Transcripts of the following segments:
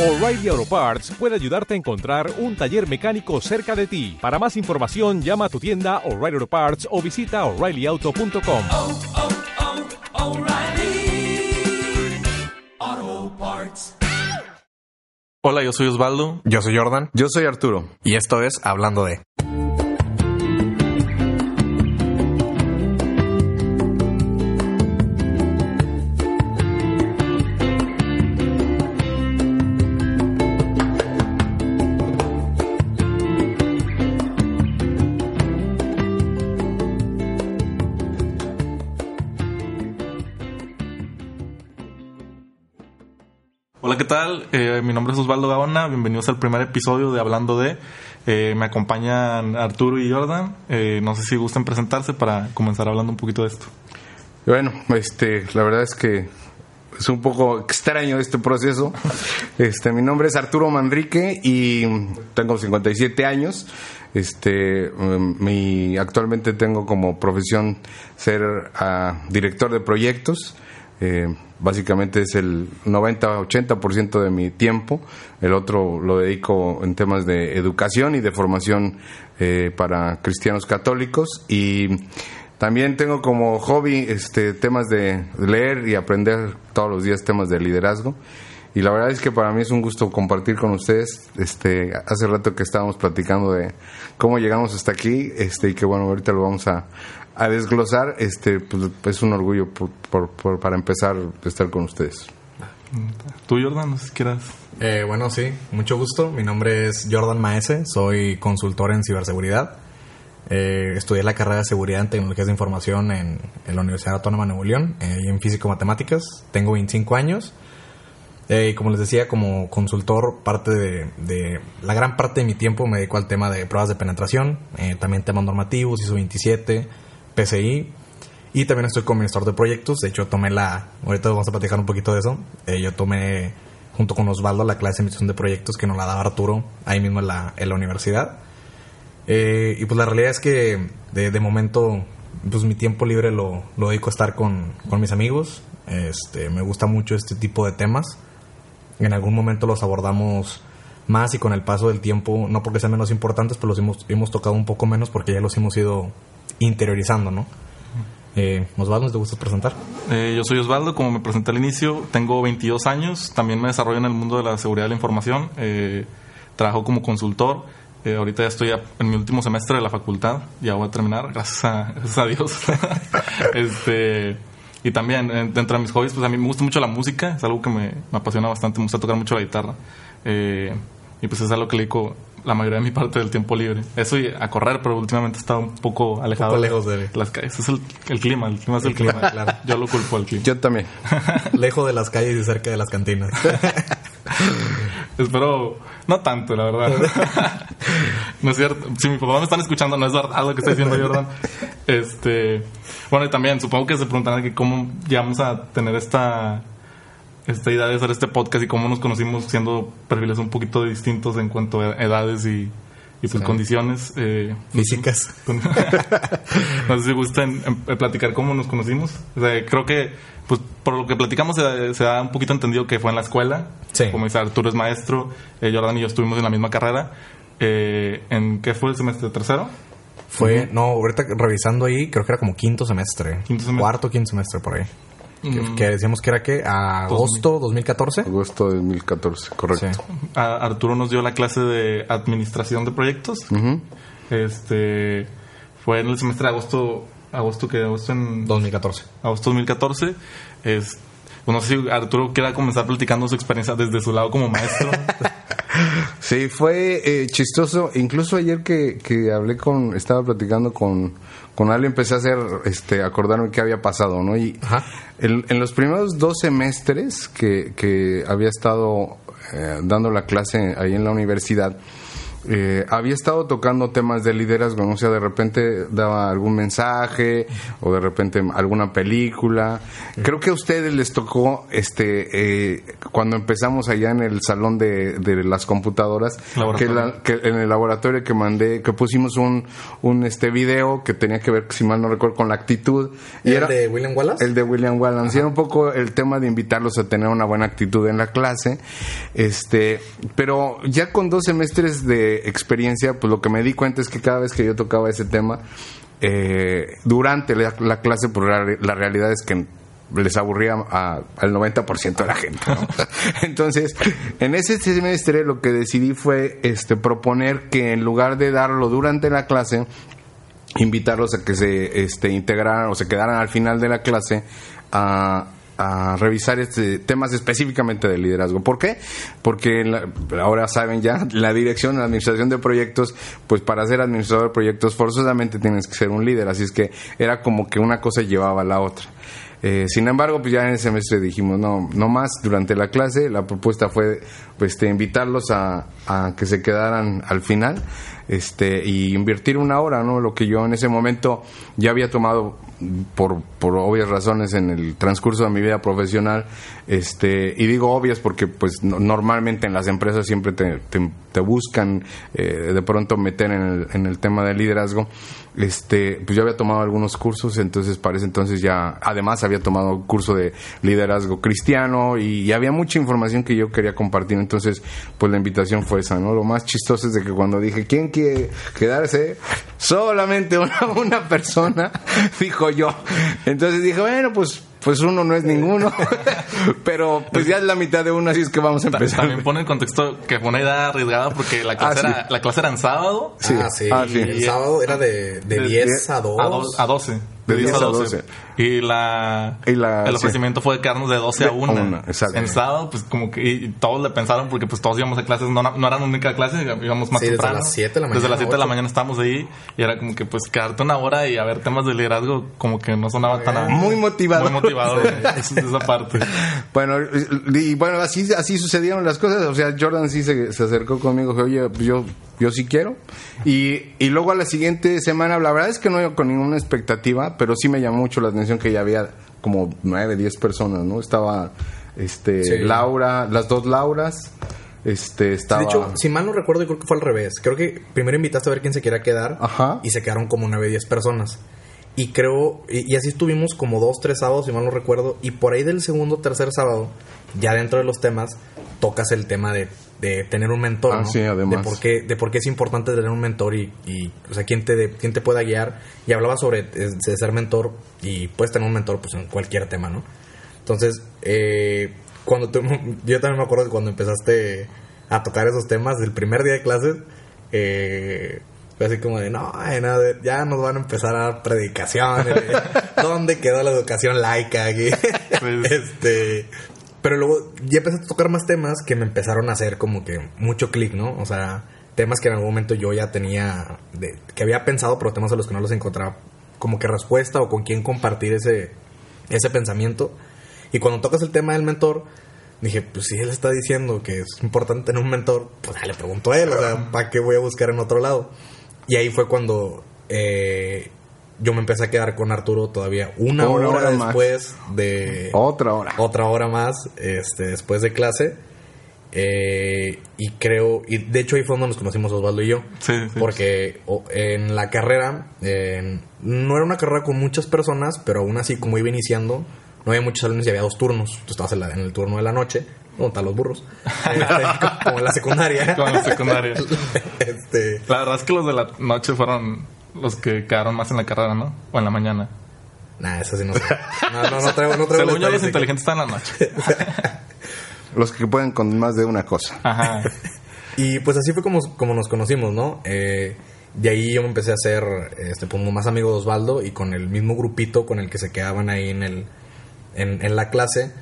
O'Reilly Auto Parts puede ayudarte a encontrar un taller mecánico cerca de ti. Para más información, llama a tu tienda O'Reilly Auto Parts o visita oreillyauto.com. oh, oh, Parts. Hola, yo soy Osvaldo. Yo soy Jordan Yo soy Arturo. y esto es Hablando de. Mi nombre es Osvaldo Gaona. Bienvenidos al primer episodio de Hablando de. Eh, me acompañan Arturo y Jordan. Eh, no sé si gustan presentarse para comenzar hablando un poquito de esto. Bueno, este, la verdad es que es un poco extraño este proceso. Este, mi nombre es Arturo Manrique y tengo 57 años. Este, em, mi, actualmente tengo como profesión ser ah, director de proyectos. Eh, básicamente es el 90-80% de mi tiempo. El otro lo dedico en temas de educación y de formación eh, para cristianos católicos. Y también tengo como hobby este, temas de leer y aprender todos los días temas de liderazgo. Y la verdad es que para mí es un gusto compartir con ustedes. Este, hace rato que estábamos platicando de cómo llegamos hasta aquí, este, y que bueno, ahorita lo vamos a, a desglosar. Este, pues, es un orgullo por- por- por- para empezar estar con ustedes. Tú, Jordan, no sé si quieras. Eh, bueno, sí, mucho gusto. Mi nombre es Jordan Maese, soy consultor en ciberseguridad. Eh, estudié la carrera de seguridad en tecnologías de información en, en la Universidad Autónoma de Nuevo León eh, y en físico-matemáticas. Tengo 25 años. Eh, y como les decía, como consultor, parte de, de- la gran parte de mi tiempo me dedico al tema de pruebas de penetración, eh, también temas normativos, ISO 27, PCI, y también estoy como administrador de proyectos. De hecho, tomé la, ahorita vamos a platicar un poquito de eso. Eh, yo tomé junto con Osvaldo la clase de administración de proyectos que nos la daba Arturo ahí mismo en la, en universidad. Eh, y pues la realidad es que de, momento, pues mi tiempo libre lo, dedico a estar con, con mis amigos. Este, me gusta mucho este tipo de temas. En algún momento los abordamos más y con el paso del tiempo, no porque sean menos importantes, pero los hemos, hemos tocado un poco menos porque ya los hemos ido interiorizando, ¿no? Eh, Osvaldo, ¿te gusta presentar? Eh, yo soy Osvaldo, como me presenté al inicio, tengo 22 años, también me desarrollo en el mundo de la seguridad de la información, eh, trabajo como consultor, eh, ahorita ya estoy en mi último semestre de la facultad, ya voy a terminar, gracias a, Dios. este, y también, dentro de mis hobbies, pues a mí me gusta mucho la música, es algo que me, me apasiona bastante, me gusta tocar mucho la guitarra, eh, y pues es algo que le dedico la mayoría de mi parte del tiempo libre. Eso y a correr, pero últimamente he estado un poco alejado poco lejos de- las calles. Es el, el clima, el clima es el, El clima, clima. claro. Yo lo culpo al clima. Yo también. Lejos de las calles y cerca de las cantinas. Espero, no tanto, la verdad. no es cierto. Si mi papá me están escuchando, no es verdad lo que está diciendo Jordan. Este, bueno, y también supongo que se preguntarán que cómo llegamos a tener esta, esta idea de hacer este podcast y cómo nos conocimos siendo perfiles un poquito distintos en cuanto a edades y, y pues condiciones. Eh, Físicas. no sé si gustan em, platicar cómo nos conocimos. O sea, creo que, pues, por lo que platicamos, se, se da un poquito entendido que fue en la escuela. Sí. Como dice Arturo es maestro, eh, Jordan y yo estuvimos en la misma carrera. Eh, ¿En qué fue el semestre tercero? Fue, no, ahorita revisando ahí, creo que era como quinto semestre. Quinto semestre. Cuarto, quinto semestre por ahí. Que, Mm. que decíamos que era que agosto 2014. Agosto de 2014, correcto. Sí. A- Arturo nos dio la clase de administración de proyectos. Ujú. Este fue en el semestre de agosto, agosto que agosto en 2014. agosto 2014. Es, no sé si Arturo quiera comenzar platicando su experiencia desde su lado como maestro. Sí, fue eh, chistoso. Incluso ayer que, que hablé con, estaba platicando con, con alguien, empecé a hacer, este, acordarme qué había pasado, ¿no? Y en los primeros dos semestres que, que había estado eh, dando la clase ahí en la universidad, eh, había estado tocando temas de liderazgo, ¿no? o sea, de repente daba algún mensaje o de repente alguna película. Creo que a ustedes les tocó, este, eh, cuando empezamos allá en el salón de, de las computadoras, que, la- que en el laboratorio que mandé, que pusimos un, un este video que tenía que ver, si mal no recuerdo, con la actitud. ¿Y el de William Wallace? El de William Wallace. Y era un poco el tema de invitarlos a tener una buena actitud en la clase. Este, pero ya con dos semestres de experiencia, pues lo que me di cuenta es que cada vez que yo tocaba ese tema, eh, durante la, la clase, pues la, realidad es que les aburría a- al 90% de la gente. Entonces, en ese semestre lo que decidí fue este proponer que en lugar de darlo durante la clase, invitarlos a que se este, integraran o se quedaran al final de la clase a, a revisar este temas específicamente de liderazgo. ¿Por qué? Porque la- ahora saben ya, la dirección, la administración de proyectos, pues para ser administrador de proyectos forzosamente tienes que ser un líder, así es que era como que una cosa llevaba a la otra. Eh, sin embargo, pues ya en ese semestre dijimos, no, no más durante la clase. La propuesta fue pues, este, invitarlos a, a que se quedaran al final este, y invertir una hora, ¿no? Lo que yo en ese momento ya había tomado por, por obvias razones en el transcurso de mi vida profesional. Este, y digo obvias porque pues no- normalmente en las empresas siempre te, te, buscan eh, de pronto meter en el, en el tema del liderazgo. Este, pues yo había tomado algunos cursos, entonces para ese entonces ya, además había tomado un curso de liderazgo cristiano y, y había mucha información que yo quería compartir, entonces pues la invitación fue esa, ¿no? Lo más chistoso es de que cuando dije, ¿quién quiere quedarse? Solamente una, una persona, dijo yo. Entonces dije, bueno, pues, pues uno no es ninguno, pero pues ya es la mitad de uno, así es que vamos a empezar. También pone en contexto que fue una idea arriesgada porque la clase, Ah, sí. era, la clase era en sábado. Sí. Ah, sí. Ah, sí. El sábado era de, de 10 a 2. A, do- a 12. De 10 a 12. Y, la, Y la- el sí. ofrecimiento fue de quedarnos de 12 a De 1. una, exacto. En sábado, pues como que y todos le pensaron porque pues todos íbamos a clases, no, no eran única clase, íbamos más Sí, desde temprano. las 7 de la Desde mañana, las 7 de la 8. mañana estábamos ahí y era como que pues quedarte una hora y a ver temas de liderazgo como que no sonaba tan... Muy motivador. Muy motivador esa esa parte. Bueno, y bueno, así, así sucedieron las cosas. O sea, Jordan sí se, se acercó conmigo, dijo, oye, pues yo, yo sí quiero. Y, y luego a la siguiente semana, la verdad es que no iba con ninguna expectativa, pero sí me llamó mucho la atención que ya había como nueve, diez personas, ¿no? Estaba este Sí. Laura, las dos Lauras, este, estaba... De hecho, si mal no recuerdo, creo que fue al revés. Creo que primero invitaste a ver quién se quería quedar. Ajá. Y se quedaron como 9, 10 personas. Y creo, y, y así estuvimos como dos, tres sábados, si mal no recuerdo. Y por ahí del segundo, tercer sábado, ya dentro de los temas, tocas el tema de, de tener un mentor, Ah, ¿no? sí, además. De por qué, de por qué es importante tener un mentor y, y, o sea, quién te, quién te pueda guiar. Y hablaba sobre de ser mentor y puedes tener un mentor pues en cualquier tema, ¿no? Entonces, eh, cuando tú, yo también me acuerdo que cuando empezaste a tocar esos temas, el primer día de clases, eh, fue así como de, no, de- ya nos van a empezar a dar predicaciones. de, ¿Dónde quedó la educación laica aquí? Pues- este, pero luego ya empezaste a tocar más temas que me empezaron a hacer como que mucho clic, ¿no? O sea, temas que en algún momento yo ya tenía, de- que había pensado, pero temas a los que no los encontraba como que respuesta o con quién compartir ese, ese pensamiento. Y cuando tocas el tema del mentor, dije, pues si él está diciendo que es importante tener un mentor, pues ya le pregunto a él, o sea, ¿para qué voy a buscar en otro lado? Y ahí fue cuando eh, yo me empecé a quedar con Arturo todavía una, Una hora, hora más. después de Otra hora. otra hora más este, después de clase. Eh, y creo, y de hecho ahí fue donde nos conocimos Osvaldo y yo. Sí, sí. Porque en la carrera, no era una carrera con muchas personas, pero aún así, como iba iniciando, no había muchos alumnos y había dos turnos. Tú estabas en, la- en el turno de la noche, están los burros, Este, como en la secundaria. Como en la secundaria. este, La verdad es que los de la noche fueron los que quedaron más en la carrera, ¿no? O en la mañana. nah, eso sí no sé. No, no, no traigo, no traigo Según yo, los inteligentes están en la noche. Los que pueden con más de una cosa. Ajá. Y pues así fue como, como nos conocimos, ¿no? Eh, de ahí yo me empecé a hacer este, pues, más amigo de Osvaldo y con el mismo grupito con el que se quedaban ahí en, el, en, en la clase,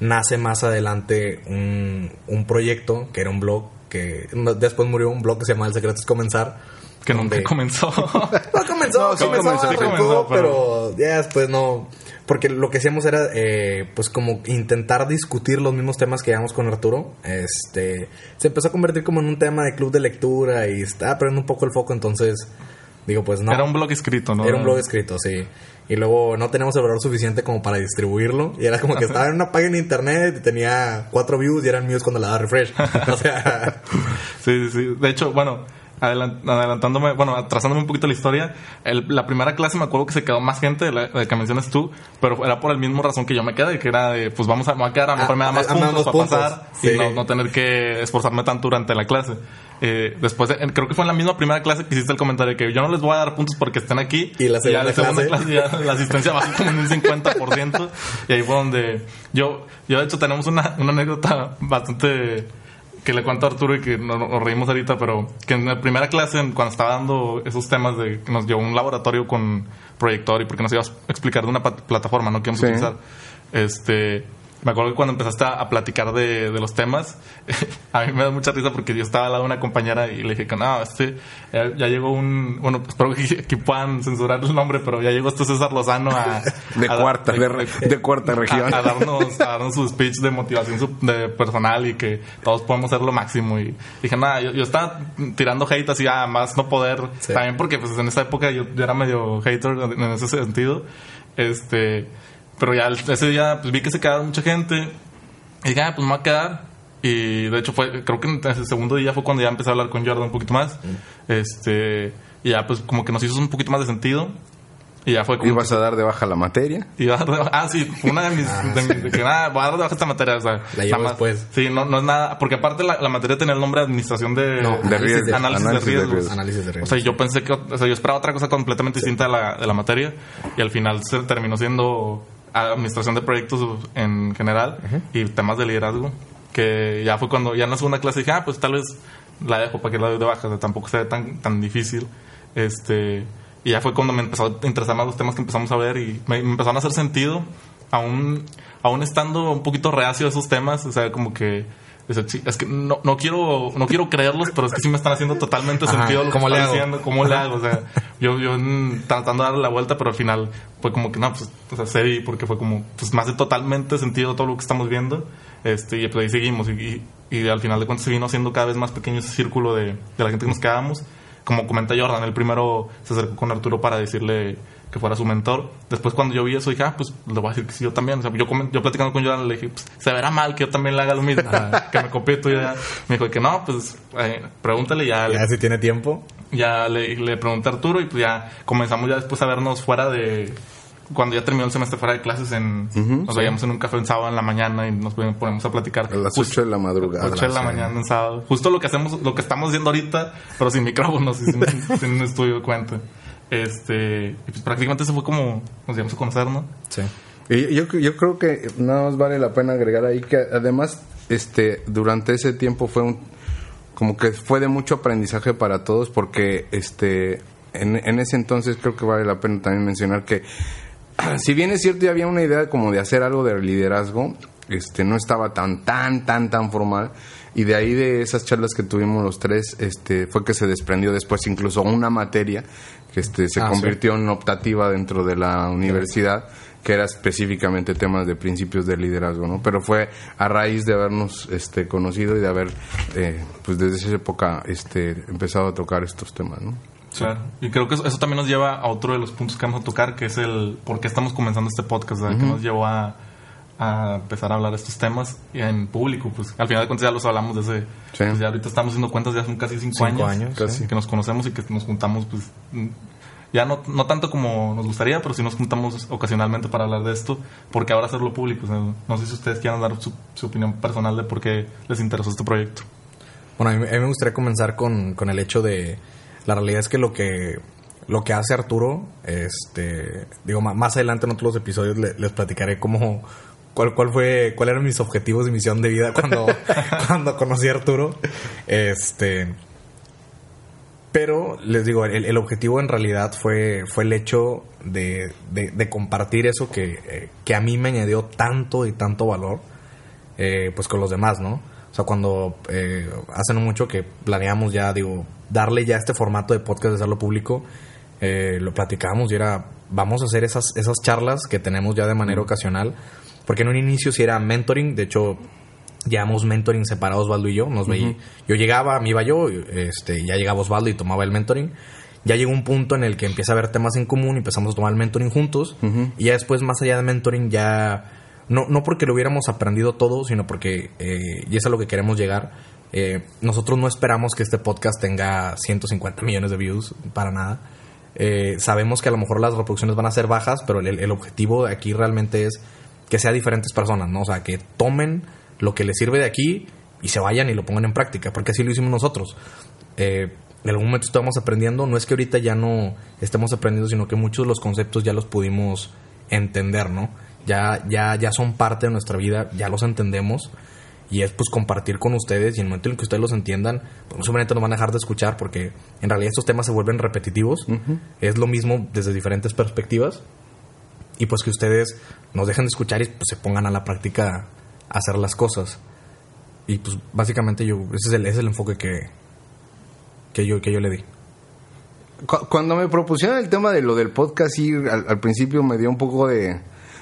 nace más adelante un, un proyecto que era un blog que después murió un blog que se llamaba El Secreto es Comenzar. Que nunca donde- comenzó. No, comenzó, No, sí comenzó, comenzó, comenzó, pero ya después no. porque lo que hacíamos era, eh, pues, como intentar discutir los mismos temas que llevamos con Arturo. Este, se empezó a convertir como en un tema de club de lectura y estaba perdiendo un poco el foco, entonces, digo, pues no. Era un blog escrito, ¿no? Era un blog escrito, sí. Y luego no teníamos el valor suficiente como para distribuirlo. Y era como que estaba en una página de internet y tenía cuatro views y eran míos cuando le daba refresh. O sea, Sí, sí, sí. De hecho, bueno, adelan- adelantándome, bueno, atrasándome un poquito la historia, el- la primera clase me acuerdo que se quedó más gente de la, de la que mencionas tú, pero era por el mismo razón que yo me quedé, que era de, pues vamos a, me voy a quedar, a lo mejor me da Ah, más ah, me da puntos más para puntos. pasar Sí. y no, no tener que esforzarme tanto durante la clase. Eh, después, de- creo que fue en la misma primera clase que hiciste el comentario que yo no les voy a dar puntos porque estén aquí. Y la ya segunda clase. clase ya la asistencia bajó como en un 50%. y ahí fue donde yo, yo de hecho tenemos una, una anécdota bastante que le cuento a Arturo y que no- no- nos reímos ahorita, pero que en la primera clase, cuando estaba dando esos temas de que nos llevó un laboratorio con proyector y porque nos ibas a explicar de una plataforma ¿no? que íbamos a utilizar, este, me acuerdo que cuando empezaste a, platicar de, de los temas, a mí me da mucha risa porque yo estaba al lado de una compañera y le dije que no, este, ya, ya llegó un, bueno, espero que, que puedan censurar el nombre, pero ya llegó este César Lozano a... De a- cuarta, de, de cuarta región. a, a darnos, a darnos su speech de motivación su- de personal y que todos podemos ser lo máximo. Y dije, nada, yo, yo estaba tirando hate así a más no poder. Sí. También porque pues en esa época yo, yo era medio hater en ese sentido. Este, pero ya el- ese día pues vi que se quedaba mucha gente. Y dije, ah, pues me voy a quedar. Y de hecho fue, creo que en ese segundo día fue cuando ya empecé a hablar con Jordan un poquito más. Este, y ya pues como que nos hizo un poquito más de sentido. Y ya fue como... Ibas a dar de baja la materia. Va a dar de baja- ah, sí, una de mis. de, mis- de que nada, voy a dar de baja esta materia. O sea, La llevo después. Sí, no, no es nada. Porque aparte la, la materia tenía el nombre de administración de. No, De riesgos. análisis, de riesgos. análisis de O riesgos. sea, yo pensé que. O sea, yo esperaba otra cosa completamente distinta de la, de la materia. Y al final se terminó siendo administración de proyectos en general y temas de liderazgo. Que ya fue cuando. Ya en la segunda clase dije, ah, pues tal vez la dejo para que la doy de baja. O sea, tampoco sea tan, tan difícil. Este. Y ya fue cuando me empezó a interesar más los temas que empezamos a ver y me, me empezaron a hacer sentido, aún, aún estando un poquito reacio a esos temas, o sea, como que es que no, no quiero no quiero creerlos, pero es que sí me están haciendo totalmente Ajá, sentido lo que ¿cómo le están diciendo, cómo le hago, o sea, yo, yo tratando de darle la vuelta, pero al final fue como que no, pues, o sea, cedí porque fue como, pues, me hace totalmente sentido todo lo que estamos viendo, este, y pues ahí seguimos, y, y, y al final de cuentas se vino haciendo cada vez más pequeño ese círculo de, de la gente que nos quedábamos, como comenta Jordan, el primero se acercó con Arturo para decirle que fuera su mentor. Después cuando yo vi eso dije, ah, pues le voy a decir que sí, yo también. O sea, yo, platicando con Jordan le dije, pues se verá mal que yo también le haga lo mismo, que me copie tú ya. Me dijo que no, pues eh, pregúntale ya. Ya Le, si tiene tiempo. ya le, le pregunté a Arturo y pues ya comenzamos ya después a vernos fuera de... Cuando ya terminó el semestre fuera de clases, en, nos veíamos en un café en sábado en la mañana y nos ponemos a platicar. A las Justo- 8 de la madrugada. 8 de la Sí. mañana en sábado. Justo lo que hacemos, lo que estamos haciendo ahorita, pero sin micrófonos y sin, sin un estudio de cuenta. Este, pues prácticamente se fue como nos íbamos a conocer, ¿no? Sí. Y yo, yo creo que nada más vale la pena agregar ahí que además este durante ese tiempo fue un como que fue de mucho aprendizaje para todos porque este en, en ese entonces creo que vale la pena también mencionar que si bien es cierto ya había una idea como de hacer algo de liderazgo este no estaba tan tan tan tan formal y de ahí de esas charlas que tuvimos los tres este fue que se desprendió después incluso una materia que este se Ah, sí. convirtió en optativa dentro de la universidad que era específicamente temas de principios de liderazgo, ¿no? Pero fue a raíz de habernos este, conocido y de haber, eh, pues desde esa época, este, empezado a tocar estos temas, ¿no? Claro. Y creo que eso, eso también nos lleva a otro de los puntos que vamos a tocar, que es el por qué estamos comenzando este podcast, ¿verdad? que nos llevó a, a empezar a hablar de estos temas en público. Pues al final de cuentas ya los hablamos desde. Sí. pues, ya ahorita estamos haciendo cuentas ya son casi cinco, Cinco años, años, Casi. que nos conocemos y que nos juntamos, pues. Ya no, no tanto como nos gustaría, pero sí nos juntamos ocasionalmente para hablar de esto, porque ahora hacerlo público. o sea, no sé si ustedes quieran dar su, su opinión personal de por qué les interesó este proyecto. Bueno, a mí, a mí me gustaría comenzar con, con el hecho de... La realidad es que lo que lo que hace Arturo, este, digo, más adelante en otros episodios le- les platicaré cómo, cuál, cuál fue, cuáles eran mis objetivos y misión de vida cuando, cuando conocí a Arturo. Este, pero les digo, el, el objetivo en realidad fue, fue el hecho de, de- de compartir eso que, eh, que a mí me añadió tanto y tanto valor, eh, pues con los demás, ¿no? O sea, cuando eh, hace no mucho que planeamos ya, digo, darle ya este formato de podcast, de hacerlo público, eh, lo platicábamos y era, vamos a hacer esas, esas charlas que tenemos ya de manera ocasional. Porque en un inicio sí era mentoring, de hecho llevamos mentoring separados Osvaldo y yo, nos veía, yo llegaba, me iba yo, este, ya llegaba Osvaldo y tomaba el mentoring. Ya llegó un punto en el que empieza a haber temas en común y empezamos a tomar el mentoring juntos. Y ya después, más allá de mentoring, ya no, no porque lo hubiéramos aprendido todo, sino porque, eh, y es a lo que queremos llegar, eh, nosotros no esperamos que este podcast tenga 150 millones de views, para nada. Eh, sabemos que a lo mejor las reproducciones van a ser bajas, pero el, el objetivo aquí realmente es que sea diferentes personas, ¿no? O sea, que tomen lo que les sirve de aquí y se vayan y lo pongan en práctica, porque así lo hicimos nosotros. Eh, en algún momento estamos aprendiendo, no es que ahorita ya no estemos aprendiendo, sino que muchos de los conceptos ya los pudimos entender, ¿no? Ya, ya, ya son parte de nuestra vida, ya los entendemos y es pues compartir con ustedes y en el momento en que ustedes los entiendan, pues no solamente nos van a dejar de escuchar porque en realidad estos temas se vuelven repetitivos, es lo mismo desde diferentes perspectivas y pues que ustedes nos dejen de escuchar y pues se pongan a la práctica a hacer las cosas. Y pues básicamente yo ese es el, es el enfoque que que yo que yo le di. Cu- Cuando me propusieron el tema de lo del podcast, al, al principio me dio un poco de,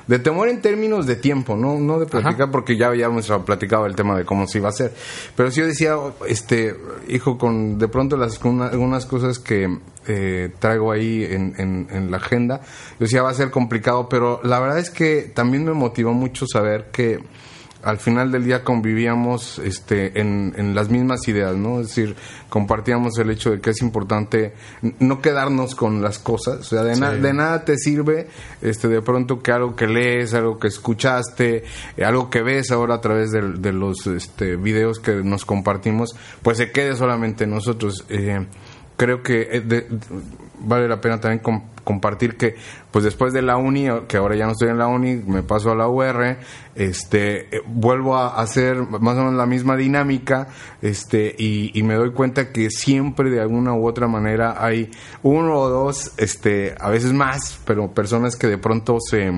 de temor en términos de tiempo, no, no de platicar, porque ya habíamos platicado el tema de cómo se iba a hacer. Pero sí yo decía, este, hijo, con de pronto las con una- algunas cosas que eh, traigo ahí en, en, en la agenda, yo decía va a ser complicado, pero la verdad es que también me motivó mucho saber que al final del día convivíamos este, en, en las mismas ideas, ¿no? Es decir, compartíamos el hecho de que es importante no quedarnos con las cosas, o sea, de, na- de nada te sirve este, de pronto que algo que lees, algo que escuchaste, eh, algo que ves ahora a través de, de los este, videos que nos compartimos, pues se quede solamente en nosotros. Eh, creo que eh, de- de- vale la pena también com- compartir que pues después de la uni que ahora ya no estoy en la uni me paso a la UR este eh, vuelvo a hacer más o menos la misma dinámica este y, y me doy cuenta que siempre de alguna u otra manera hay uno o dos este a veces más pero personas que de pronto se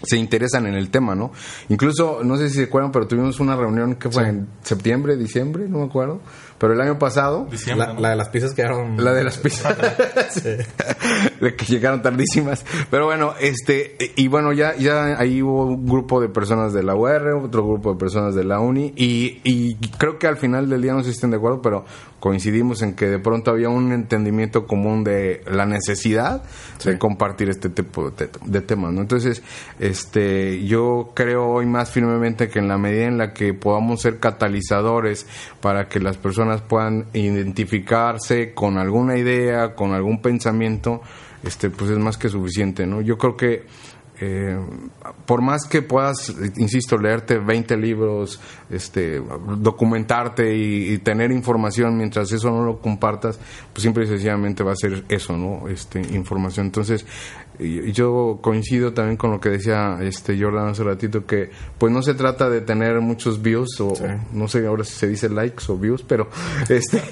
se interesan en el tema, ¿no? Incluso, no sé si se acuerdan, pero tuvimos una reunión que fue en septiembre, diciembre, no me acuerdo, pero el año pasado, Diciembre, La, ¿no? la de las pizzas quedaron la de las pizzas. de que llegaron tardísimas. Pero bueno, este, y bueno, ya, ya ahí hubo un grupo de personas de la UR, otro grupo de personas de la UNI, y, y creo que al final del día no sé si estén de acuerdo, pero coincidimos en que de pronto había un entendimiento común de la necesidad de compartir este tipo de, de temas, ¿no? Entonces, este, yo creo hoy más firmemente que en la medida en la que podamos ser catalizadores para que las personas puedan identificarse con alguna idea, con algún pensamiento, este, pues es más que suficiente, ¿no? Yo creo que eh, por más que puedas, insisto, leerte 20 libros, este, documentarte y, y tener información mientras eso no lo compartas, pues siempre y sencillamente va a ser eso, ¿no? Este, información. Entonces, y- yo coincido también con lo que decía este Jordan hace ratito, que pues no se trata de tener muchos views o no sé ahora si se dice likes o views, pero este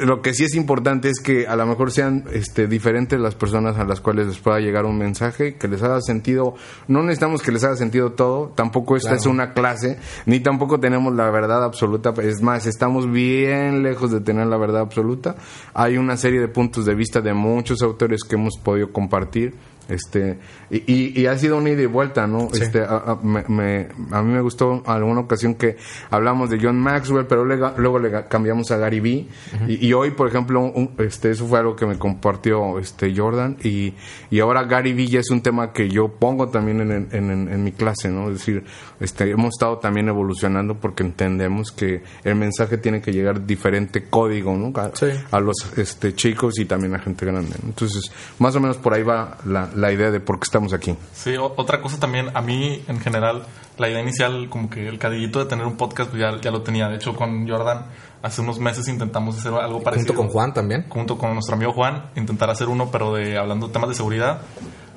lo que sí es importante es que a lo mejor sean este diferentes las personas a las cuales les pueda llegar un mensaje que les haga sentido. No necesitamos que les haga sentido todo, tampoco esta es una clase, ni tampoco tenemos la verdad absoluta, es más, estamos bien lejos de tener la verdad absoluta. Hay una serie de puntos de vista de muchos autores que hemos podido compartir este y, y- ha sido una ida y vuelta no este a, a- me- me- a mí me gustó alguna ocasión que hablamos de John Maxwell pero lega- luego le cambiamos a Gary Vee. Y, y hoy por ejemplo un- este eso fue algo que me compartió este Jordan. Y, y ahora Gary Vee ya es un tema que yo pongo también en, en- en- en mi clase no es decir este hemos estado también evolucionando porque entendemos que el mensaje tiene que llegar diferente código no a, Sí. a los este chicos y también a gente grande ¿no? entonces más o menos por ahí va la, la idea de por qué estamos aquí Sí, o- otra cosa también, a mí en general, la idea inicial, como que el cadillito de tener un podcast, pues ya, ya lo tenía. De hecho, con Jordan, hace unos meses intentamos hacer algo parecido. junto con Juan también. Junto con nuestro amigo Juan, intentar hacer uno, pero de hablando de temas de seguridad.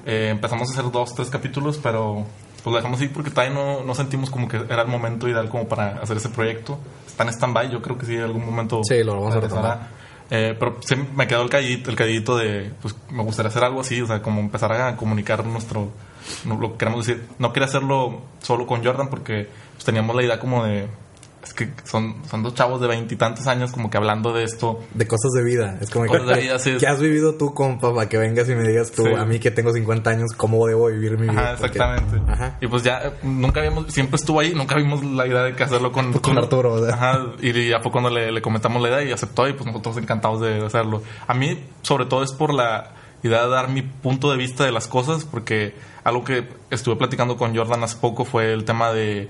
Eh, empezamos a hacer dos, tres capítulos, pero pues lo dejamos así porque todavía no, no sentimos como que era el momento ideal como para hacer ese proyecto. Está en stand-by, yo creo que sí, en algún momento. Sí, lo vamos a retomar. Eh, pero sí me quedó el callito, el callito de, pues me gustaría hacer algo así, o sea, como empezar a comunicar nuestro, lo que queremos decir. No quería hacerlo solo con Jordan porque pues, teníamos la idea como de, es que son, son dos chavos de veintitantos años como que hablando de esto. De cosas de vida. Es como Cosas que, de vida, sí. ¿qué has vivido tú, compa? Para que vengas y me digas tú, Sí. a mí que tengo 50 años, ¿cómo debo vivir mi vida? Ajá, Porque- exactamente. Ajá. Y pues ya nunca habíamos, siempre estuvo ahí, nunca vimos la idea de que hacerlo con, Con Arturo, o sea. Ajá, y ya fue cuando le, le comentamos la idea y aceptó y pues nosotros encantados de hacerlo. A mí, sobre todo, es por la idea de dar mi punto de vista de las cosas, porque algo que estuve platicando con Jordan hace poco fue el tema de,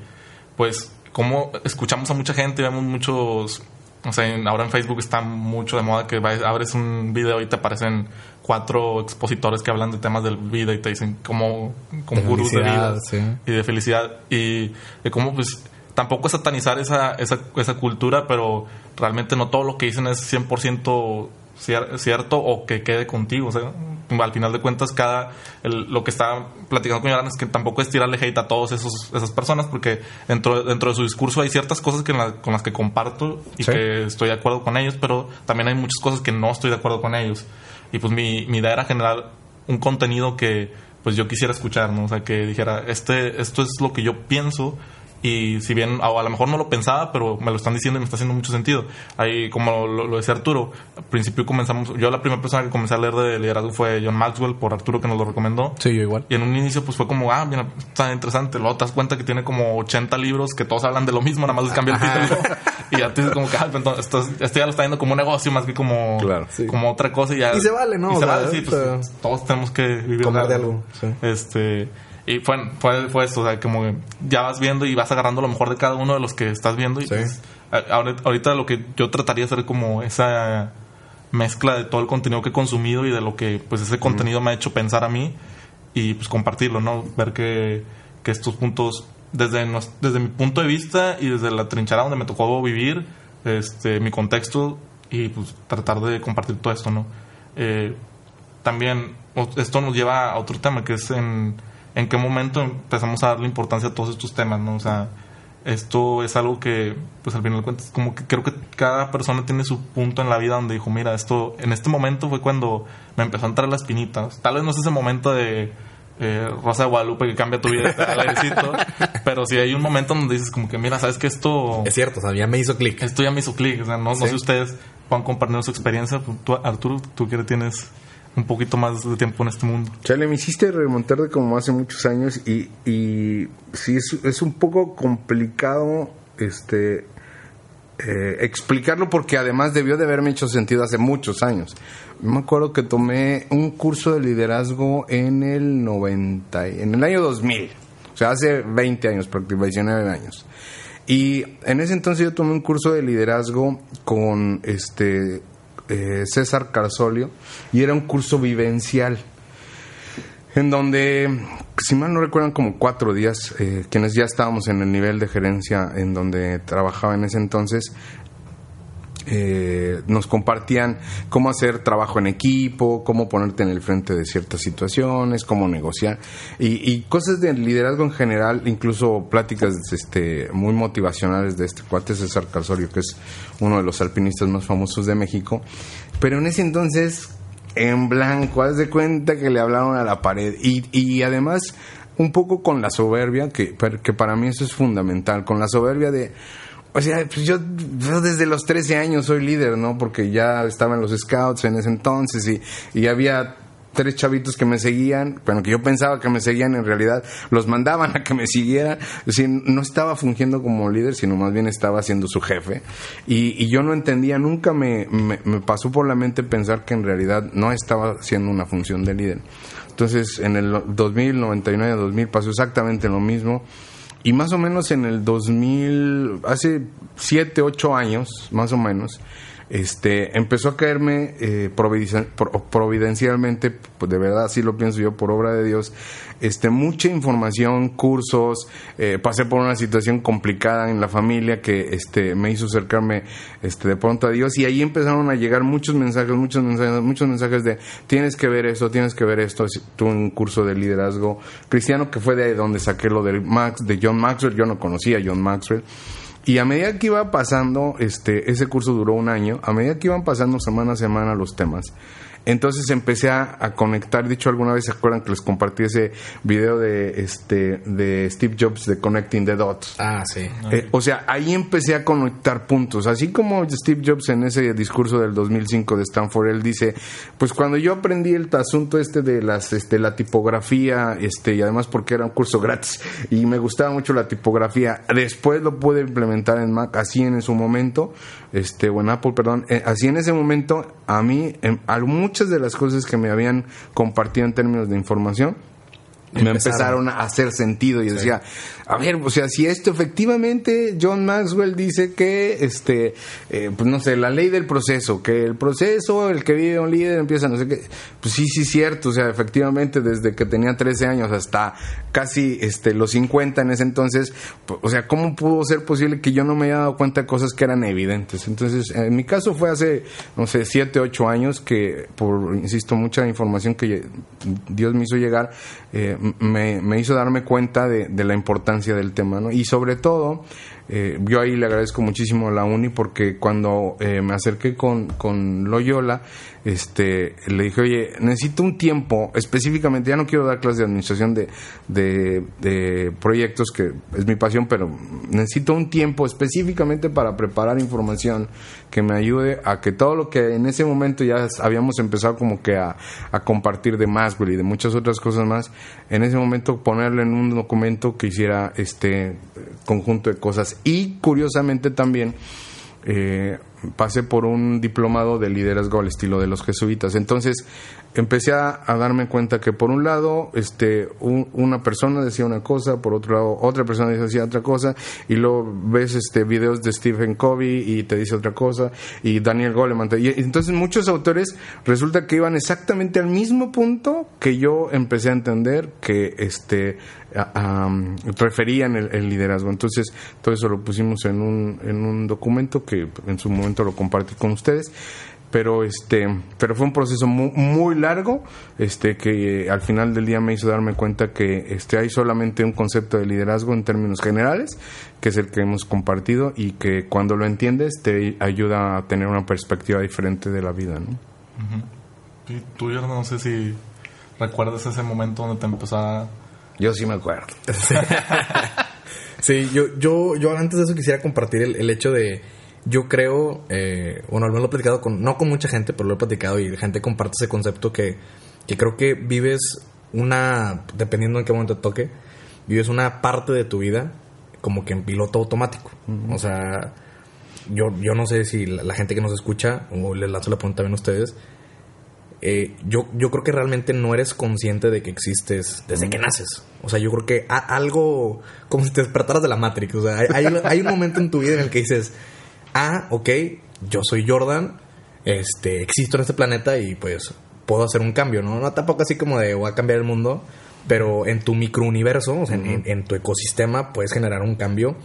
pues, cómo escuchamos a mucha gente, vemos muchos, o sea, ahora en Facebook está mucho de moda que abres un video y te aparecen cuatro expositores que hablan de temas de vida y te dicen como, como De gurús de vida sí. y de felicidad y de cómo pues tampoco es satanizar esa, esa, esa cultura, pero realmente no todo lo que dicen es 100% cier- cierto o que quede contigo. O sea, al final de cuentas, cada el- lo que está platicando con Yoran es que tampoco es tirarle hate a todas esas personas, porque dentro, dentro de su discurso hay ciertas cosas que la- con las que comparto y Sí. que estoy de acuerdo con ellos, pero también hay muchas cosas que no estoy de acuerdo con ellos. Y pues mi, mi idea era generar un contenido que pues yo quisiera escuchar, ¿no? O sea, que dijera, este, esto es lo que yo pienso y si bien o a lo mejor no lo pensaba, pero me lo están diciendo y me está haciendo mucho sentido. Ahí, como lo, lo decía Arturo, al principio comenzamos, yo la primera persona que comencé a leer de liderazgo fue John Maxwell por Arturo que nos lo recomendó. Sí, yo igual. Y en un inicio pues fue como, ah, mira, está interesante. Luego te das cuenta que tiene como 80 libros que todos hablan de lo mismo, nada más les cambia el Ajá. título. y ya te dices como que, ah, entonces, esto, esto ya lo está viendo como un negocio más que como, Claro. Sí. como otra cosa. Y, ya, Y se vale, ¿no? Y O se sea, vale, sí, pues todos tenemos que vivir comer de algo, sí. Este, y fue, fue, fue esto, o sea, como que ya vas viendo y vas agarrando lo mejor de cada uno de los que estás viendo. Y Sí. pues, ahorita, ahorita lo que yo trataría de hacer como esa mezcla de todo el contenido que he consumido y de lo que pues ese contenido me ha hecho pensar a mí y pues compartirlo, ¿no? Ver que, que estos puntos, desde, nos- desde mi punto de vista y desde la trinchera donde me tocó vivir, este, mi contexto y pues tratar de compartir todo esto, ¿no? Eh, también esto nos lleva a otro tema que es en, en qué momento empezamos a darle importancia a todos estos temas, ¿no? O sea, esto es algo que, pues al final de cuentas, como que creo que cada persona tiene su punto en la vida donde dijo, mira, esto, en este momento fue cuando me empezó a entrar las pinitas. Tal vez no es ese momento de eh, Rosa de Guadalupe que cambia tu vida al airecito, pero si hay un momento donde dices como que, mira, sabes que esto, Es cierto, o sea, ya me hizo clic. esto ya me hizo clic, o sea, no, no Sí. sé ustedes puedan compartir su experiencia. Tú, Arturo, tú que tienes un poquito más de tiempo en este mundo. Chale, me hiciste remontar de como hace muchos años y, y sí es, es un poco complicado este eh, explicarlo porque además debió de haberme hecho sentido hace muchos años. Me acuerdo que tomé un curso de liderazgo en el 90, y- en el año 2000, o sea, hace 20 años, prácticamente 19 años. Y en ese entonces yo tomé un curso de liderazgo con este eh, César Carsolio y era un curso vivencial en donde, si mal no recuerdan, como cuatro días, eh, quienes ya estábamos en el nivel de gerencia en donde trabajaba en ese entonces, eh, nos compartían cómo hacer trabajo en equipo, cómo ponerte en el frente de ciertas situaciones, cómo negociar y, cosas de liderazgo en general, incluso pláticas este, muy motivacionales de este cuate César Carsorio, que es uno de los alpinistas más famosos de México. Pero en ese entonces, en blanco, haz de cuenta que le hablaron a la pared y, y además un poco con la soberbia, que, que para mí eso es fundamental, con la soberbia de o sea, pues yo, yo desde los 13 años soy líder, ¿no? Porque ya estaba en los scouts en ese entonces y, y había tres chavitos que me seguían, bueno, que yo pensaba que me seguían, en realidad los mandaban a que me siguieran. Es no estaba fungiendo como líder, sino más bien estaba siendo su jefe. Y, y yo no entendía, nunca me, me, me pasó por la mente pensar que en realidad no estaba haciendo una función de líder. Entonces, en el 2000, 99, 2000 pasó exactamente lo mismo. Y más o menos en el 2000, hace 7, 8 años, más o menos, este, empezó a caerme eh, providen- pro- providencialmente, pues de verdad así lo pienso yo, por obra de Dios, este, mucha información, cursos, eh, pasé por una situación complicada en la familia que este, me hizo acercarme este, de pronto a Dios y ahí empezaron a llegar muchos mensajes, muchos mensajes, muchos mensajes de tienes que ver esto, tienes que ver esto, tuve un curso de liderazgo cristiano que fue de donde saqué lo del Max, de John Maxwell, yo no conocía a John Maxwell. Y a medida que iba pasando, este, ese curso duró un año, a medida que iban pasando semana a semana los temas, Entonces empecé a, a conectar, dicho alguna vez se acuerdan que les compartí ese video de este de Steve Jobs de Connecting the Dots. Ah, sí. Eh, o sea, ahí empecé a conectar puntos. Así como Steve Jobs en ese discurso del 2005 de Stanford, él dice, pues cuando yo aprendí el asunto este de las, este, la tipografía, este, y además porque era un curso gratis, y me gustaba mucho la tipografía, después lo pude implementar en Mac, así en su momento, este, o en Apple, perdón, eh, así en ese momento, a mí, en- a muchas de las cosas que me habían compartido en términos de información, me Empezaron. a hacer sentido y decía, a ver, o sea, si esto efectivamente John Maxwell dice que, este, eh, pues no sé, la ley del proceso, que el proceso, el que vive un líder empieza, no sé qué, pues sí, sí, cierto, o sea, efectivamente desde que tenía 13 años hasta casi, este, los 50 en ese entonces, pues, o sea, ¿cómo pudo ser posible que yo no me haya dado cuenta de cosas que eran evidentes? Entonces, en mi caso fue hace, no sé, 7, 8 años que, por, insisto, mucha información que Dios me hizo llegar, eh, me, me hizo darme cuenta de, de la importancia del tema, ¿no? Y sobre todo, eh, yo ahí le agradezco muchísimo a la uni porque cuando eh, me acerqué con, con Loyola, este, le dije, oye, necesito un tiempo, específicamente, ya no quiero dar clases de administración de, de, proyectos, que es mi pasión, pero necesito un tiempo específicamente para preparar información que me ayude a que todo lo que en ese momento ya habíamos empezado como que a, a compartir de Maxwell y de muchas otras cosas más, en ese momento ponerlo en un documento que hiciera este conjunto de cosas. Y curiosamente también eh, pasé por un diplomado de liderazgo al estilo de los jesuitas. Entonces empecé a, darme cuenta que por un lado este un- una persona decía una cosa, por otro lado otra persona decía otra cosa y luego ves este videos de Stephen Covey y te dice otra cosa y Daniel Goleman. Y entonces muchos autores resulta que iban exactamente al mismo punto que yo empecé a entender que este am, referían el, liderazgo. Entonces, todo eso lo pusimos en un, en un documento que en su momento lo compartí con ustedes. Pero este, pero fue un proceso muy, muy largo, este, que eh, al final del día me hizo darme cuenta que este hay solamente un concepto de liderazgo en términos generales, que es el que hemos compartido, y que cuando lo entiendes te ayuda a tener una perspectiva diferente de la vida, ¿no? Y tú, yo no sé si recuerdas ese momento donde te empezó a... Yo sí me acuerdo. Sí, yo, yo, yo antes de eso quisiera compartir el, el hecho de, yo creo, eh, bueno, al menos lo he platicado con, no con mucha gente, pero lo he platicado y la gente comparte ese concepto que, que creo que vives una, dependiendo en qué momento te toque, vives una parte de tu vida como que en piloto automático. O sea, yo, yo no sé si la, la gente que nos escucha, o les lanzo la pregunta también a ustedes, eh, yo, yo creo que realmente no eres consciente de que existes desde que naces. O sea, yo creo que a- algo como si te despertaras de la Matrix. O sea, hay, hay, hay un momento en tu vida en el que dices, ah, ok, yo soy Jordan, este, existo en este planeta y pues puedo hacer un cambio, ¿no? No tampoco así como de voy a cambiar el mundo, pero en tu microuniverso, o sea, en- en, en tu ecosistema puedes generar un cambio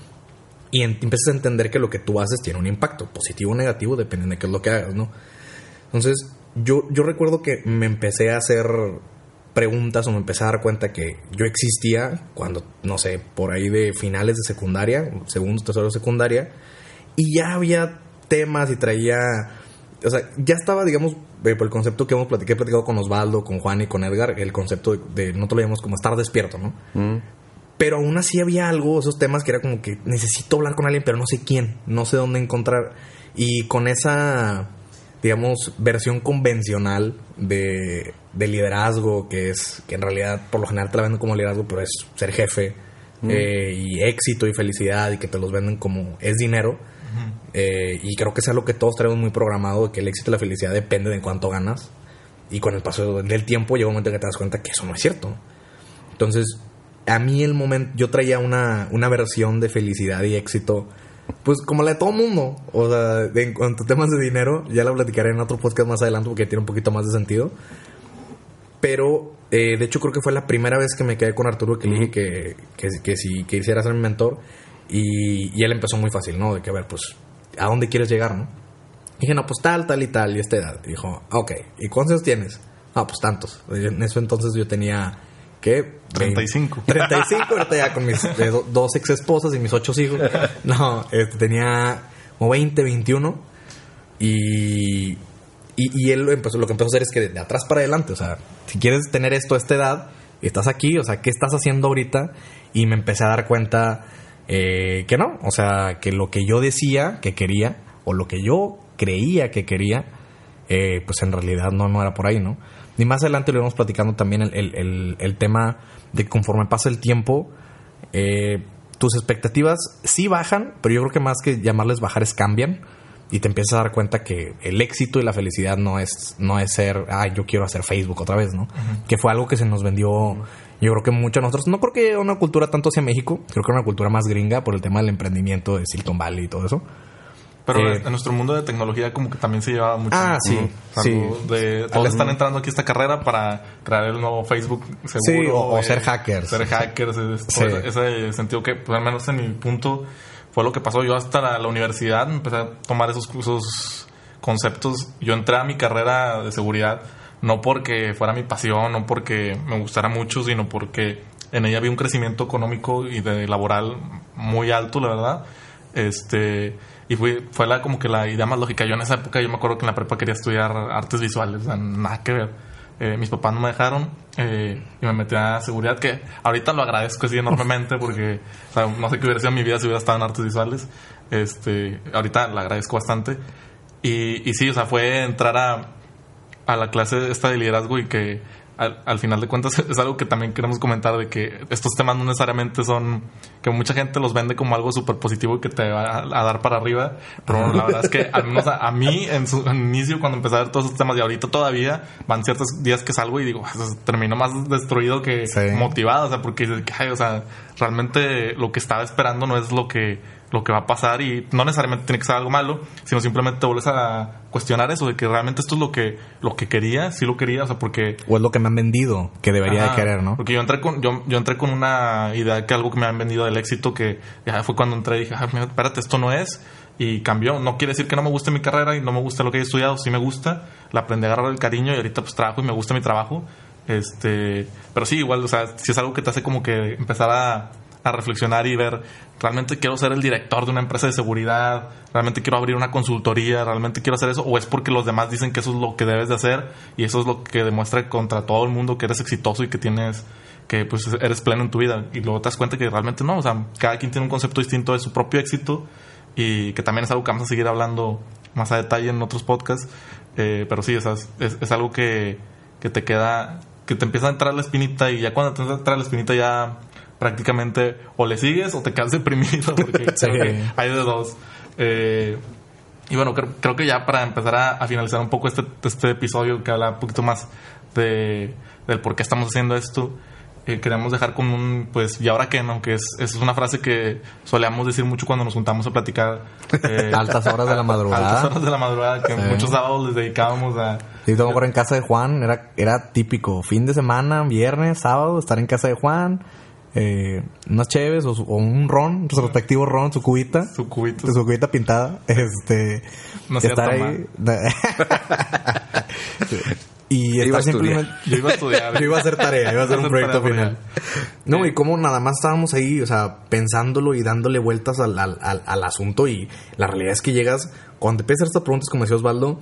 y en- empiezas a entender que lo que tú haces tiene un impacto, positivo o negativo, dependiendo de qué es lo que hagas, ¿no? Entonces, yo, yo recuerdo que me empecé a hacer preguntas o me empecé a dar cuenta que yo existía cuando, no sé, por ahí de finales de secundaria, segundo, tercero de secundaria, y ya había temas y traía, o sea, ya estaba, digamos, eh, por el concepto que hemos platicado, he platicado con Osvaldo, con Juan y con Edgar, el concepto de, de nosotros lo llamamos como estar despierto, ¿no? Pero aún así había algo, esos temas que era como que necesito hablar con alguien, pero no sé quién, no sé dónde encontrar. Y con esa, digamos, versión convencional de, de liderazgo, que es, que en realidad por lo general te la venden como liderazgo, pero es ser jefe, eh, y éxito y felicidad, y que te los venden como es dinero. Eh, y creo que es algo que todos traemos muy programado, que el éxito y la felicidad depende de cuánto ganas. Y con el paso del tiempo llega un momento en que te das cuenta que eso no es cierto. Entonces, a mí el momento, yo traía una, una versión de felicidad y éxito, pues como la de todo mundo. O sea, de- en cuanto a temas de dinero, ya la platicaré en otro podcast más adelante porque tiene un poquito más de sentido. Pero, eh, de hecho, creo que fue la primera vez que me quedé con Arturo que le dije que, que, que si que quisiera ser mi mentor. Y, y él empezó muy fácil, ¿no? De que, a ver, pues, ¿a dónde quieres llegar, no? Dije, no, pues tal, tal y tal, y esta edad. Y dijo, ok, ¿y cuántos años tienes? Ah, pues tantos. En eso entonces yo tenía, ¿qué? 35. 35, ahorita ya con mis eh, do- dos ex esposas y mis ocho hijos. No, este, tenía como 20, 21. Y, Y, y él empezó, lo que empezó a hacer es que de, de atrás para adelante, o sea, si quieres tener esto a esta edad, estás aquí, o sea, ¿qué estás haciendo ahorita? Y me empecé a dar cuenta eh, que no, o sea, que lo que yo decía que quería, o lo que yo creía que quería, eh, pues en realidad no, no era por ahí, ¿no? Y más adelante lo iremos platicando también el, el- el- el tema de que conforme pasa el tiempo, eh, tus expectativas sí bajan, pero yo creo que más que llamarles bajar es cambian y te empiezas a dar cuenta que el éxito y la felicidad no es no es ser, ah, yo quiero hacer Facebook otra vez, ¿no? Que fue algo que se nos vendió, yo creo que mucho a nosotros, no porque una cultura tanto hacia México, creo que era una cultura más gringa por el tema del emprendimiento de Silicon Valley y todo eso. Pero Eh, en nuestro mundo de tecnología como que también se llevaba mucho. Ah, sí, O sea, sí. De, todos están entrando aquí a esta carrera para crear el nuevo Facebook seguro. Sí, o- o eh, ser hackers. Ser hackers. es- Sí. ese, ese sentido que, pues al menos en mi punto, fue lo que pasó. Yo hasta la, la universidad empecé a tomar esos, esos conceptos. Yo entré a mi carrera de seguridad no porque fuera mi pasión, no porque me gustara mucho, sino porque en ella había un crecimiento económico y de laboral muy alto, la verdad. Este, y fue, fue la, como que la idea más lógica. Yo en esa época, yo me acuerdo que en la prepa quería estudiar artes visuales, o sea, nada que ver. Eh, mis papás no me dejaron eh, y me metí a seguridad, que ahorita lo agradezco así enormemente porque o sea, no sé qué hubiera sido mi vida si hubiera estado en artes visuales. Este, ahorita lo agradezco bastante. Y, y sí, o sea, fue entrar a, a la clase esta de liderazgo y que al, al final de cuentas es algo que también queremos comentar de que estos temas no necesariamente son que mucha gente los vende como algo súper positivo que te va a, a dar para arriba pero la verdad es que al menos a, a mí en su en inicio cuando empecé a ver todos esos temas y ahorita todavía van ciertos días que salgo y digo "Pues, termino más destruido que Sí. motivado o sea porque "Ay, o sea realmente lo que estaba esperando no es lo que lo que va a pasar y no necesariamente tiene que ser algo malo, sino simplemente te vuelves a cuestionar eso de que realmente esto es lo que lo que quería, sí lo quería, o sea, porque O es lo que me han vendido que debería Ajá, de querer, ¿no? Porque yo entré con yo, yo entré con una idea que algo que me han vendido del éxito que ya fue cuando entré y dije, "Ah, mira, espérate, esto no es y cambió. No quiere decir que no me guste mi carrera y no me gusta lo que he estudiado, sí me gusta, la aprendí a agarrar el cariño y ahorita pues trabajo y me gusta mi trabajo. Este, pero sí, igual, o sea, si es algo que te hace como que empezar a, a reflexionar y ver, realmente quiero ser el director de una empresa de seguridad, realmente quiero abrir una consultoría, realmente quiero hacer eso, o es porque los demás dicen que eso es lo que debes de hacer y eso es lo que demuestra contra todo el mundo que eres exitoso y que tienes que pues eres pleno en tu vida y luego te das cuenta que realmente no, o sea, cada quien tiene un concepto distinto de su propio éxito y que también es algo que vamos a seguir hablando más a detalle en otros podcasts, eh, pero sí, o sea, es, es- algo que, que te queda, que te empieza a entrar la espinita y ya cuando te empieza a entrar la espinita ya prácticamente o le sigues o te quedas deprimido porque Sí. creo que hay de dos. Eh, y bueno, creo, creo que ya para empezar a, a finalizar un poco este, este episodio que habla un poquito más de, del por qué estamos haciendo esto, eh, queremos dejar con un, pues, ¿y ahora qué? No? Que es, es una frase que solíamos decir mucho cuando nos juntamos a platicar. eh, Altas horas de la madrugada. Altas horas de la madrugada, que Sí. muchos sábados les dedicábamos a... Sí, tengo en casa de Juan, era, era típico. Fin de semana, viernes, sábado, estar en casa de Juan, eh, unas cheves o, un ron, su respectivo ron, su cubita. Su cubito. Su cubita pintada. Este. No estar ahí. y Iba a estar estudiar. simplemente. Yo iba a estudiar. Yo iba a hacer tarea, iba a hacer un proyecto final. No, y como nada más estábamos ahí, o sea, pensándolo y dándole vueltas al, al, al- al asunto. Y la realidad es que llegas, cuando te empiezas a hacer estas preguntas, como decía Osvaldo,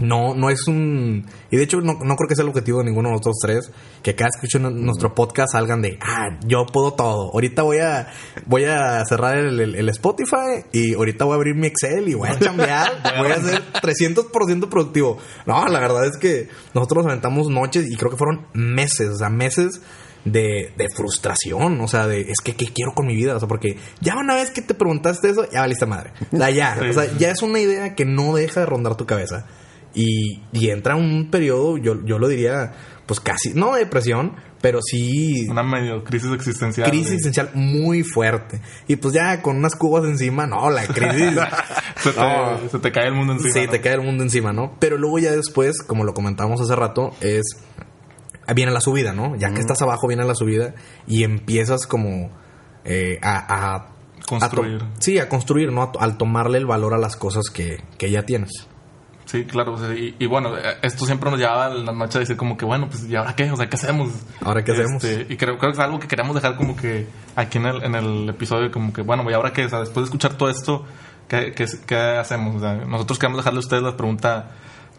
no, no es un. Y de hecho, no, no creo que sea el objetivo de ninguno de nosotros tres. Que cada escuchen nuestro podcast salgan de, ah, yo puedo todo. Ahorita voy a voy a cerrar el, el- el Spotify y ahorita voy a abrir mi Excel y voy a chambear. voy a ser 300% productivo. No, la verdad es que nosotros nos aventamos noches y creo que fueron meses, o sea, meses de, de frustración, o sea, de es que qué quiero con mi vida, o sea, porque ya una vez que te preguntaste eso, ya valiste madre. O sea, ya, o sea, ya es una idea que no deja de rondar tu cabeza. Y, y entra un periodo, yo, yo lo diría, pues casi, no de depresión, pero sí Una medio crisis existencial. crisis existencial muy fuerte. Y pues ya con unas cubas encima, no, la crisis. se, te, No. se te cae el mundo encima. Sí, ¿no? te cae el mundo encima, ¿no? Pero luego ya después, como lo comentábamos hace rato, es viene la subida, ¿no? Ya que estás abajo viene la subida y empiezas como eh, a, a Construir. a sí, a construir, ¿no? A al tomarle el valor a las cosas que, que ya tienes. Sí, claro. y, y bueno, eh, esto siempre nos llevaba a la noche a decir como que, bueno, pues ¿y ahora qué? O sea, ¿qué hacemos? ¿Ahora qué hacemos? Este, y creo, creo que es algo que queríamos dejar como que aquí en el, en el episodio, como que, bueno, ¿y ahora qué? O sea, después de escuchar todo esto, ¿qué, qué, qué hacemos? O sea, nosotros queremos dejarle a ustedes la pregunta,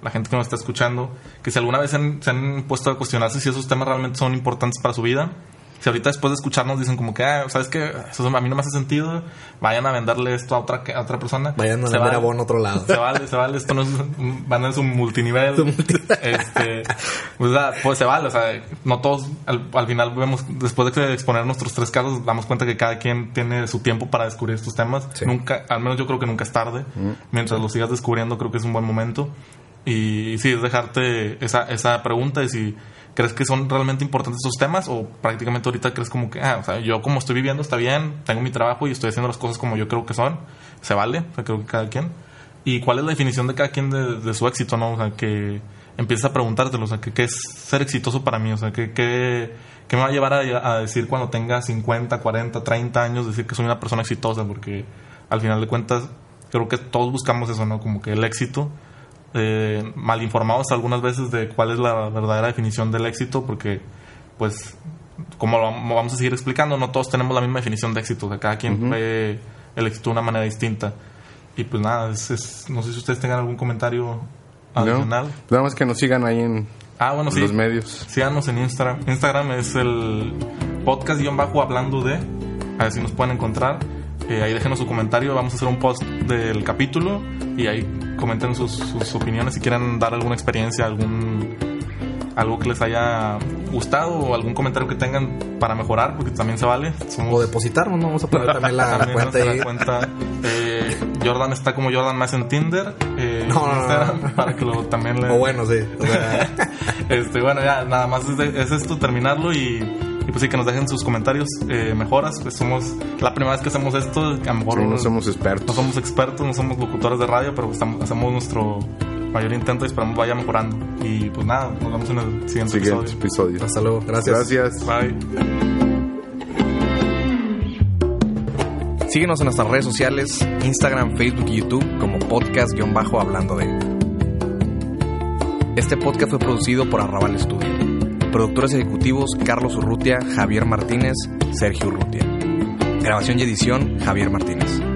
la gente que nos está escuchando, que si alguna vez han, se han puesto a cuestionarse si esos temas realmente son importantes para su vida, si ahorita después de escucharnos dicen como que, ah, ¿sabes qué? Eso a mí no me hace sentido, vayan a venderle esto a otra, a otra persona. Vayan a Se vender vale. a Bon a otro lado. Se vale, se vale, esto no es, van en su multinivel. este, pues, da- pues se vale, o sea, no todos, al, al final vemos, después de exponer nuestros tres casos, damos cuenta que cada quien tiene su tiempo para descubrir estos temas. Sí. Nunca, al menos yo creo que nunca es tarde. Mientras lo sigas descubriendo, creo que es un buen momento. Y sí, es dejarte esa, esa pregunta de si crees que son realmente importantes estos temas o prácticamente ahorita crees como que, ah, o sea, yo como estoy viviendo está bien, tengo mi trabajo y estoy haciendo las cosas como yo creo que son, se vale, o sea, creo que cada quien. ¿Y cuál es la definición de cada quien de, su éxito, no? O sea, que empieces a preguntártelo, o sea, ¿qué es ser exitoso para mí? O sea, ¿qué, qué, qué me va a llevar a, a decir cuando tenga 50, 40, 30 años, decir que soy una persona exitosa? Porque al final de cuentas, creo que todos buscamos eso, ¿no? Como que el éxito eh, mal informados algunas veces de cuál es la verdadera definición del éxito, porque, pues, como lo vam- vamos a seguir explicando, no todos tenemos la misma definición de éxito, o sea, cada quien ve el éxito de una manera distinta. Y pues nada, es- es- no sé si ustedes tengan algún comentario ¿No? adicional. Nada más que nos sigan ahí en Ah, bueno, sí. los medios. Síganos en Instagram. Instagram es el podcast-hablando de. A ver si nos pueden encontrar. Eh, ahí déjenos su comentario. Vamos a hacer un post del capítulo. Y ahí comenten sus, sus opiniones si quieren dar alguna experiencia, algún algo que les haya gustado o algún comentario que tengan para mejorar, porque también se vale. Somos O depositarnos, ¿no? Vamos a poner también la, la también cuenta ahí. cuenta. Eh, Jordan está como Jordan más en Tinder. eh, No, no, en no, Instagram, no. Para que lo también le. O bueno, sí. O sea, Este, bueno, ya nada más es, de- es esto, terminarlo y pues sí, que nos dejen sus comentarios, eh, mejoras. Pues somos la primera vez que hacemos esto, a lo mejor Sí, no somos no expertos. somos expertos, no somos locutores de radio, pero estamos, hacemos nuestro mayor intento y esperamos vaya mejorando. Y pues nada, nos vemos en el siguiente, Siguiente episodio. episodio. hasta luego. Gracias. Gracias. Bye. Síguenos en nuestras redes sociales, Instagram, Facebook y YouTube como podcast-hablando de. Este podcast fue producido por Arrabal Studio. Productores ejecutivos Carlos Urrutia, Javier Martínez, Sergio Urrutia. Grabación y edición Javier Martínez.